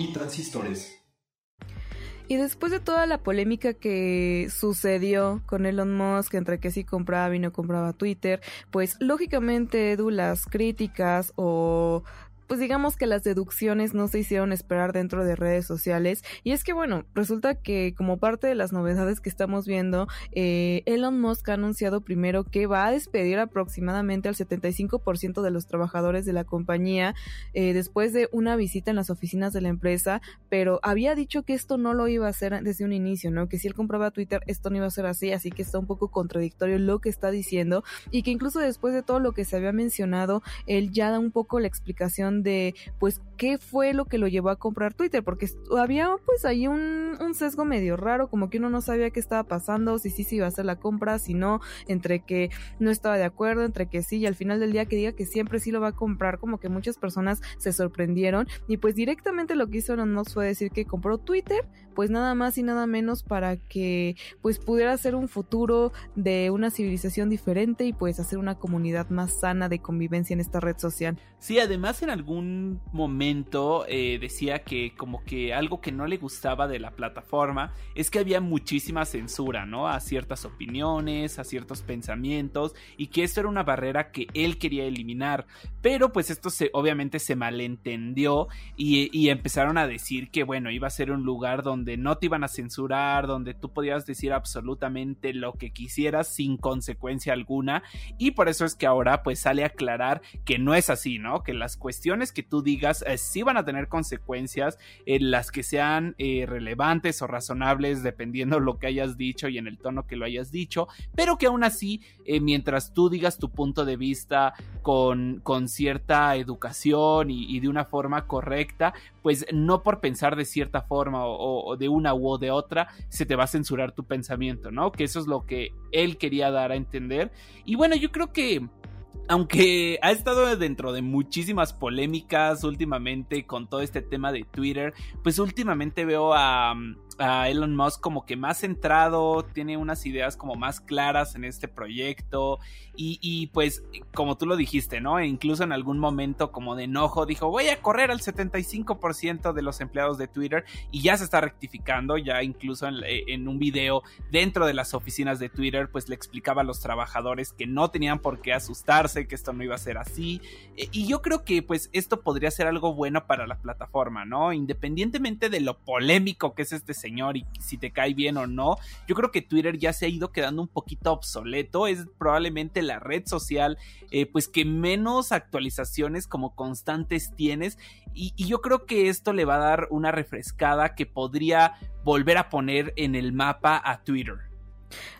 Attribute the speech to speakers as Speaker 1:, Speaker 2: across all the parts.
Speaker 1: y transistores.
Speaker 2: Y después de toda la polémica que sucedió con Elon Musk entre que si compraba y no compraba Twitter, pues lógicamente Edu las críticas o pues digamos que las deducciones no se hicieron esperar dentro de redes sociales. Y es que bueno, resulta que como parte de las novedades que estamos viendo, eh, Elon Musk ha anunciado primero que va a despedir aproximadamente al 75% de los trabajadores de la compañía eh, después de una visita en las oficinas de la empresa, pero había dicho que esto no lo iba a hacer desde un inicio, ¿no? Que si él compraba Twitter esto no iba a ser así, así que está un poco contradictorio lo que está diciendo y que incluso después de todo lo que se había mencionado, él ya da un poco la explicación de pues qué fue lo que lo llevó a comprar Twitter, porque había pues ahí un, sesgo medio raro, como que uno no sabía qué estaba pasando, si sí se iba a hacer la compra, si no, entre que no estaba de acuerdo, entre que sí, y al final del día que diga que siempre sí lo va a comprar, como que muchas personas se sorprendieron, y pues directamente lo que hizo Elon fue decir que compró Twitter, pues nada más y nada menos para que pues pudiera ser un futuro de una civilización diferente y pues hacer una comunidad más sana de convivencia en esta red social.
Speaker 3: Sí, además en algún momento eh, decía que como que algo que no le gustaba de la plataforma es que había muchísima censura, ¿no? A ciertas opiniones, a ciertos pensamientos y que esto era una barrera que él quería eliminar. Pero pues esto se, obviamente se malentendió y, y empezaron a decir que bueno, iba a ser un lugar donde no te iban a censurar, donde tú podías decir absolutamente lo que quisieras sin consecuencia alguna y por eso es que ahora pues sale a aclarar que no es así, ¿no? Que las cuestiones que tú digas eh, sí van a tener consecuencias, en las que sean eh, relevantes o razonables dependiendo lo que hayas dicho y en el tono que lo hayas dicho, pero que aún así, eh, mientras tú digas tu punto de vista con, con cierta educación y, de una forma correcta, pues no por pensar de cierta forma o, o de una u de otra, se te va a censurar tu pensamiento, ¿no? Que eso es lo que él quería dar a entender. Y bueno, yo creo que aunque ha estado dentro de muchísimas polémicas últimamente con todo este tema de Twitter, pues últimamente veo a, Elon Musk como que más centrado, tiene unas ideas como más claras en este proyecto y, pues como tú lo dijiste, ¿no? E incluso en algún momento como de enojo dijo voy a correr al 75% de los empleados de Twitter y ya se está rectificando, ya incluso en, en un video dentro de las oficinas de Twitter pues le explicaba a los trabajadores que no tenían por qué asustarse, que esto no iba a ser así. Y yo creo que pues esto podría ser algo bueno para la plataforma, ¿no? Independientemente de lo polémico que es este señor y si te cae bien o no, yo creo que Twitter ya se ha ido quedando un poquito obsoleto. Es probablemente la red social eh, pues que menos actualizaciones como constantes tienes. Y yo creo que esto le va a dar una refrescada que podría volver a poner en el mapa a Twitter.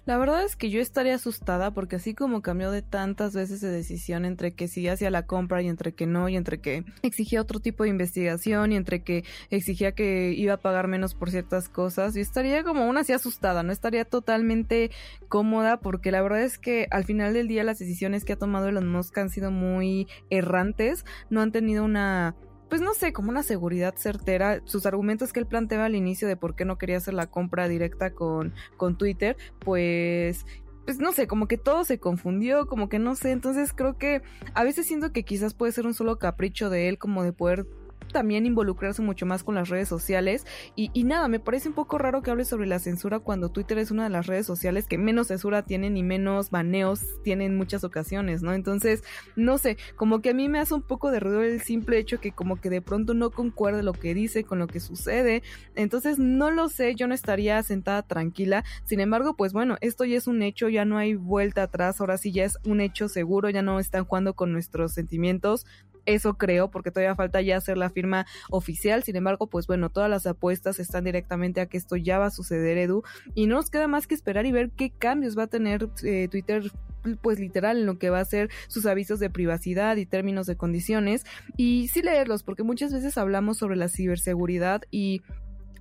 Speaker 2: La verdad es que yo estaría asustada porque así como cambió de tantas veces de decisión entre que sí hacía la compra y entre que no y entre que exigía otro tipo de investigación y entre que exigía que iba a pagar menos por ciertas cosas, yo estaría como una así asustada, no estaría totalmente cómoda porque la verdad es que al final del día las decisiones que ha tomado Elon Musk han sido muy errantes, no han tenido una pues no sé, como una seguridad certera. Sus argumentos que él planteaba al inicio de por qué no quería hacer la compra directa con, con Twitter, pues pues no sé, como que todo se confundió, como que no sé, entonces creo que a veces siento que quizás puede ser un solo capricho de él como de poder también involucrarse mucho más con las redes sociales. Y, y nada, me parece un poco raro que hable sobre la censura cuando Twitter es una de las redes sociales que menos censura tienen y menos baneos tienen en muchas ocasiones, ¿no? Entonces, no sé, como que a mí me hace un poco de ruido el simple hecho que como que de pronto no concuerde lo que dice con lo que sucede. Entonces, no lo sé, yo no estaría sentada tranquila. Sin embargo, pues bueno, esto ya es un hecho, ya no hay vuelta atrás, ahora sí ya es un hecho seguro, ya no están jugando con nuestros sentimientos, eso creo, porque todavía falta ya hacer la firma oficial. Sin embargo, pues bueno, todas las apuestas están directamente a que esto ya va a suceder, Edu. Y no nos queda más que esperar y ver qué cambios va a tener eh, Twitter pues literal en lo que va a ser sus avisos de privacidad y términos de condiciones y sí leerlos porque muchas veces hablamos sobre la ciberseguridad y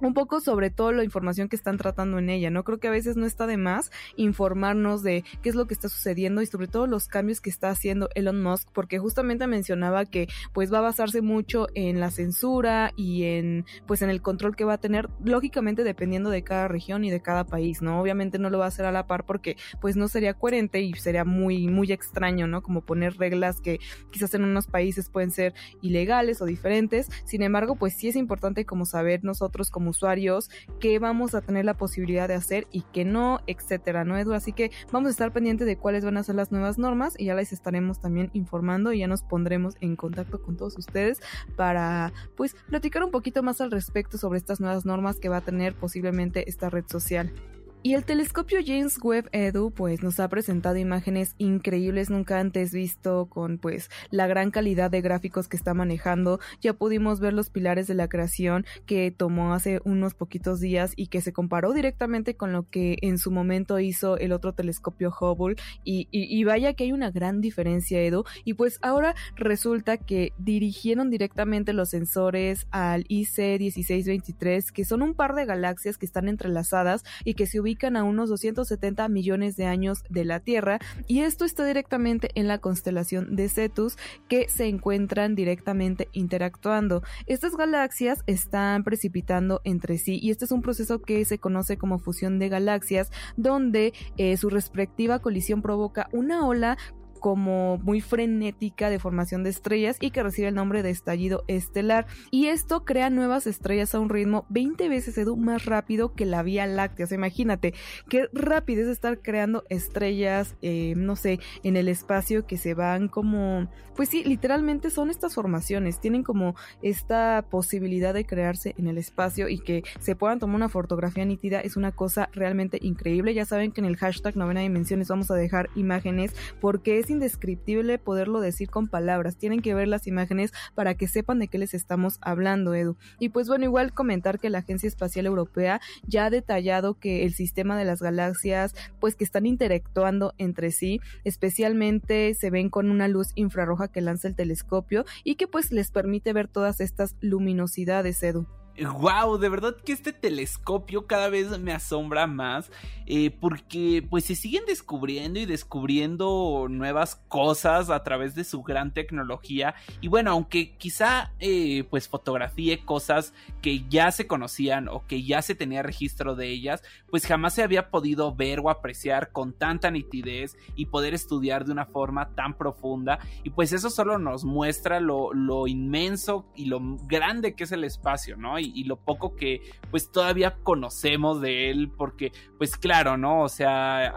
Speaker 2: un poco sobre todo la información que están tratando en ella, ¿no? Creo que a veces no está de más informarnos de qué es lo que está sucediendo y sobre todo los cambios que está haciendo Elon Musk, porque justamente mencionaba que pues va a basarse mucho en la censura y en pues en el control que va a tener, lógicamente dependiendo de cada región y de cada país, ¿no? Obviamente no lo va a hacer a la par porque pues no sería coherente y sería muy muy extraño, ¿no? Como poner reglas que quizás en unos países pueden ser ilegales o diferentes. Sin embargo, pues sí es importante como saber nosotros como usuarios, qué vamos a tener la posibilidad de hacer y qué no, etcétera, ¿no, Edu? Así que vamos a estar pendientes de cuáles van a ser las nuevas normas y ya les estaremos también informando y ya nos pondremos en contacto con todos ustedes para, pues, platicar un poquito más al respecto sobre estas nuevas normas que va a tener posiblemente esta red social. Y el telescopio James Webb Edu pues nos ha presentado imágenes increíbles nunca antes visto con pues la gran calidad de gráficos que está manejando. Ya pudimos ver los pilares de la creación que tomó hace unos poquitos días y que se comparó directamente con lo que en su momento hizo el otro telescopio Hubble y, y vaya que hay una gran diferencia Edu y pues ahora resulta que dirigieron directamente los sensores al IC 1623 que son un par de galaxias que están entrelazadas y que se ubican a unos 270 millones de años de la Tierra y esto está directamente en la constelación de Cetus que se encuentran directamente interactuando. Estas galaxias están precipitando entre sí y este es un proceso que se conoce como fusión de galaxias donde eh, su respectiva colisión provoca una ola como muy frenética de formación de estrellas y que recibe el nombre de estallido estelar. Y esto crea nuevas estrellas a un ritmo 20 veces más rápido que la Vía Láctea. O imagínate qué rápido es estar creando estrellas, eh, no sé, en el espacio que se van como, pues sí, literalmente son estas formaciones, tienen como esta posibilidad de crearse en el espacio y que se puedan tomar una fotografía nítida es una cosa realmente increíble. Ya saben que en el hashtag novena dimensiones vamos a dejar imágenes porque es indescriptible poderlo decir con palabras. Tienen que ver las imágenes para que sepan de qué les estamos hablando, Edu. Y pues bueno, igual comentar que la Agencia Espacial Europea ya ha detallado que el sistema de las galaxias, pues que están interactuando entre sí, especialmente se ven con una luz infrarroja que lanza el telescopio y que pues les permite ver todas estas luminosidades, Edu.
Speaker 3: Wow, de verdad que este telescopio cada vez me asombra más eh, porque pues se siguen descubriendo y descubriendo nuevas cosas a través de su gran tecnología y bueno, aunque quizá eh, pues fotografíe cosas que ya se conocían o que ya se tenía registro de ellas, pues jamás se había podido ver o apreciar con tanta nitidez y poder estudiar de una forma tan profunda y pues eso solo nos muestra lo, lo inmenso y lo grande que es el espacio, ¿no? Lo poco que pues todavía conocemos de él, porque pues claro, ¿no? O sea,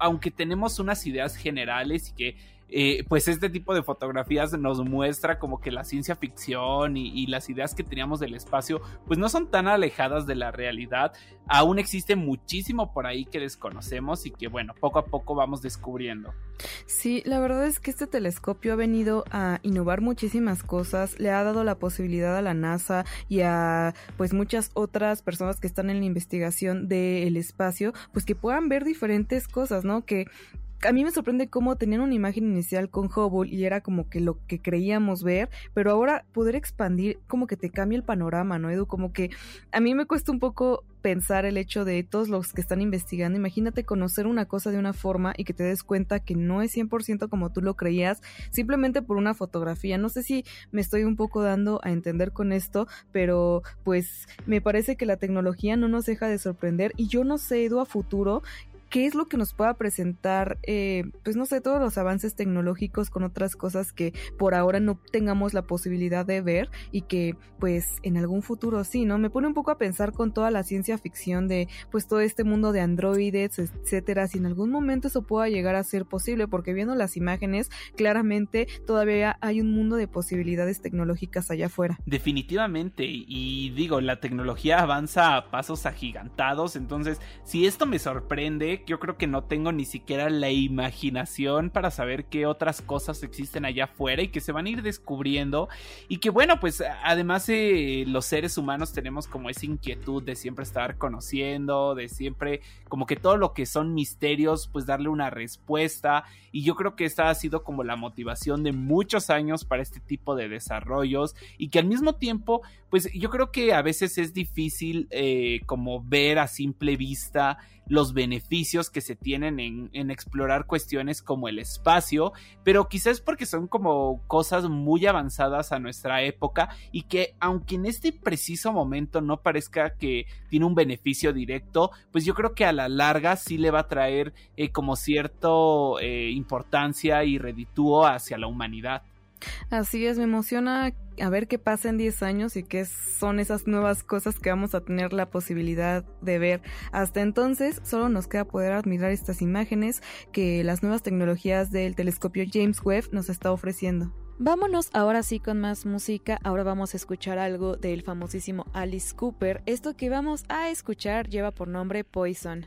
Speaker 3: aunque tenemos unas ideas generales y que eh, pues este tipo de fotografías nos muestra como que la ciencia ficción y, las ideas que teníamos del espacio pues no son tan alejadas de la realidad. Aún existe muchísimo por ahí que desconocemos y que bueno, poco a poco vamos descubriendo.
Speaker 2: Sí, la verdad es que este telescopio ha venido a innovar muchísimas cosas, le ha dado la posibilidad a la NASA y a pues muchas otras personas que están en la investigación del espacio, pues que puedan ver diferentes cosas, ¿no? Que a mí me sorprende cómo tenían una imagen inicial con Hubble y era como que lo que creíamos ver, pero ahora poder expandir como que te cambia el panorama, ¿no, Edu? Como que a mí me cuesta un poco pensar el hecho de todos los que están investigando. Imagínate conocer una cosa de una forma y que te des cuenta que no es 100% como tú lo creías, simplemente por una fotografía. No sé si me estoy un poco dando a entender con esto, pero pues me parece que la tecnología no nos deja de sorprender y yo no sé, Edu, a futuro qué es lo que nos pueda presentar, eh, pues no sé, todos los avances tecnológicos con otras cosas que por ahora no tengamos la posibilidad de ver y que pues en algún futuro sí, ¿no? Me pone un poco a pensar con toda la ciencia ficción de pues todo este mundo de androides, etcétera, si en algún momento eso pueda llegar a ser posible, porque viendo las imágenes, claramente todavía hay un mundo de posibilidades tecnológicas allá afuera.
Speaker 3: Definitivamente, y digo, la tecnología avanza a pasos agigantados, entonces si esto me sorprende, yo creo que no tengo ni siquiera la imaginación para saber qué otras cosas existen allá afuera y que se van a ir descubriendo. Y que bueno, pues además eh, los seres humanos tenemos como esa inquietud de siempre estar conociendo, de siempre como que todo lo que son misterios, pues darle una respuesta. Y yo creo que esta ha sido como la motivación de muchos años para este tipo de desarrollos. Y que al mismo tiempo, pues yo creo que a veces es difícil eh, como ver a simple vista los beneficios que se tienen en, en, explorar cuestiones como el espacio, pero quizás porque son como cosas muy avanzadas a nuestra época y que aunque en este preciso momento no parezca que tiene un beneficio directo, pues yo creo que a la larga sí le va a traer eh, como cierto eh, importancia y reditúo hacia la humanidad.
Speaker 2: Así es, me emociona a ver qué pasa en 10 años y qué son esas nuevas cosas que vamos a tener la posibilidad de ver. Hasta entonces, solo nos queda poder admirar estas imágenes que las nuevas tecnologías del telescopio James Webb nos está ofreciendo. Vámonos ahora sí con más música. Ahora vamos a escuchar algo del famosísimo Alice Cooper. Esto que vamos a escuchar lleva por nombre Poison.